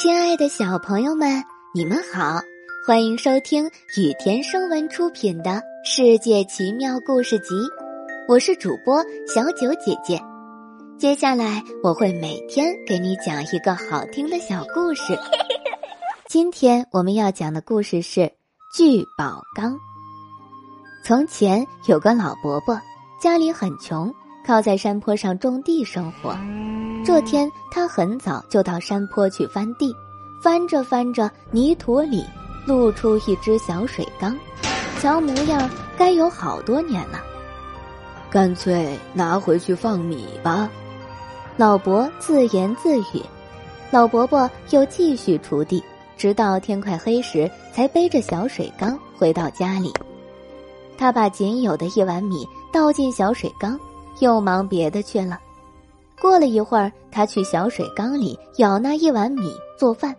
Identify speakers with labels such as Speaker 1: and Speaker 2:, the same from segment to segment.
Speaker 1: 亲爱的小朋友们，你们好，欢迎收听雨田声文出品的《世界奇妙故事集》，我是主播小九姐姐。接下来我会每天给你讲一个好听的小故事。今天我们要讲的故事是聚宝缸。从前有个老伯伯，家里很穷，靠在山坡上种地生活。这天，他很早就到山坡去翻地，翻着翻着，泥土里露出一只小水缸，瞧模样该有好多年了。
Speaker 2: 干脆拿回去放米吧，
Speaker 1: 老伯自言自语。老伯伯又继续锄地，直到天快黑时，才背着小水缸回到家里。他把仅有的一碗米倒进小水缸，又忙别的去了。过了一会儿，他去小水缸里舀那一碗米做饭，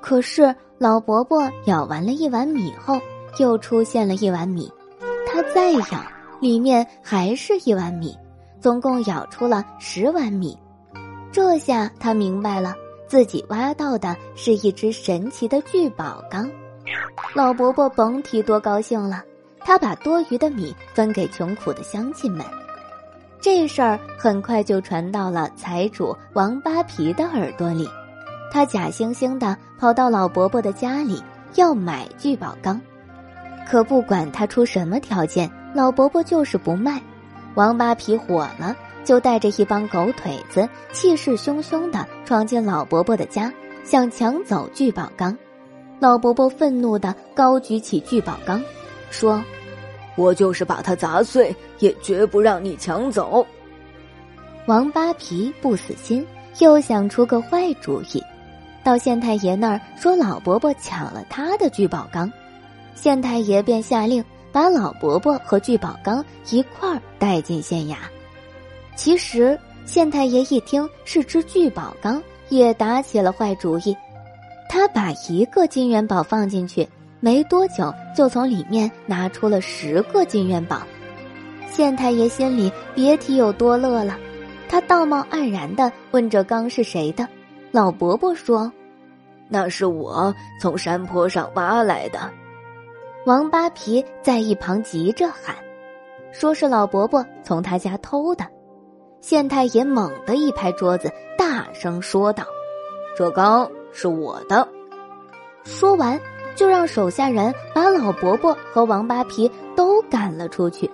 Speaker 1: 可是老伯伯舀完了一碗米后，又出现了一碗米，他再舀，里面还是一碗米，总共舀出了十碗米。这下他明白了，自己挖到的是一只神奇的聚宝缸。老伯伯甭提多高兴了，他把多余的米分给穷苦的乡亲们。这事儿很快就传到了财主王八皮的耳朵里，他假惺惺的跑到老伯伯的家里要买聚宝缸，可不管他出什么条件，老伯伯就是不卖。王八皮火了，就带着一帮狗腿子，气势汹汹的闯进老伯伯的家，想抢走聚宝缸。老伯伯愤怒的高举起聚宝缸，说。
Speaker 2: 我就是把它砸碎，也绝不让你抢走。
Speaker 1: 王八皮不死心，又想出个坏主意，到县太爷那儿说老伯伯抢了他的聚宝缸。县太爷便下令把老伯伯和聚宝缸一块儿带进县衙。其实县太爷一听是只聚宝缸，也打起了坏主意，他把一个金元宝放进去。没多久，就从里面拿出了十个金元宝。县太爷心里别提有多乐了，他道貌岸然的问：“这缸是谁的？”老伯伯说：“
Speaker 2: 那是我从山坡上挖来的。”
Speaker 1: 王八皮在一旁急着喊：“说是老伯伯从他家偷的。”县太爷猛地一拍桌子，大声说道：“
Speaker 2: 这缸是我的！”
Speaker 1: 说完。就让手下人把老伯伯和王八皮都赶了出去。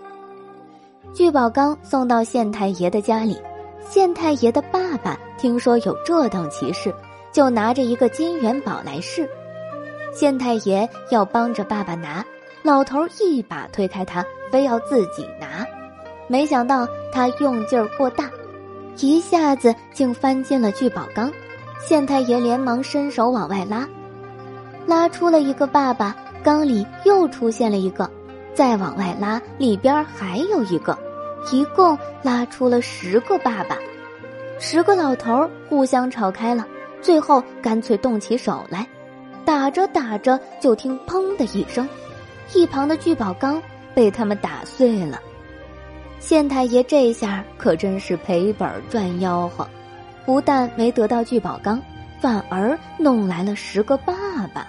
Speaker 1: 聚宝缸送到县太爷的家里，县太爷的爸爸听说有这等奇事，就拿着一个金元宝来试。县太爷要帮着爸爸拿，老头一把推开他，非要自己拿。没想到他用劲儿过大，一下子竟翻进了聚宝缸。县太爷连忙伸手往外拉。拉出了一个爸爸，缸里又出现了一个，再往外拉，里边还有一个，一共拉出了十个爸爸。十个老头互相吵开了，最后干脆动起手来，打着打着，就听“砰”的一声，一旁的聚宝缸被他们打碎了。县太爷这下可真是赔本赚吆喝，不但没得到聚宝缸。反而弄来了十个爸爸。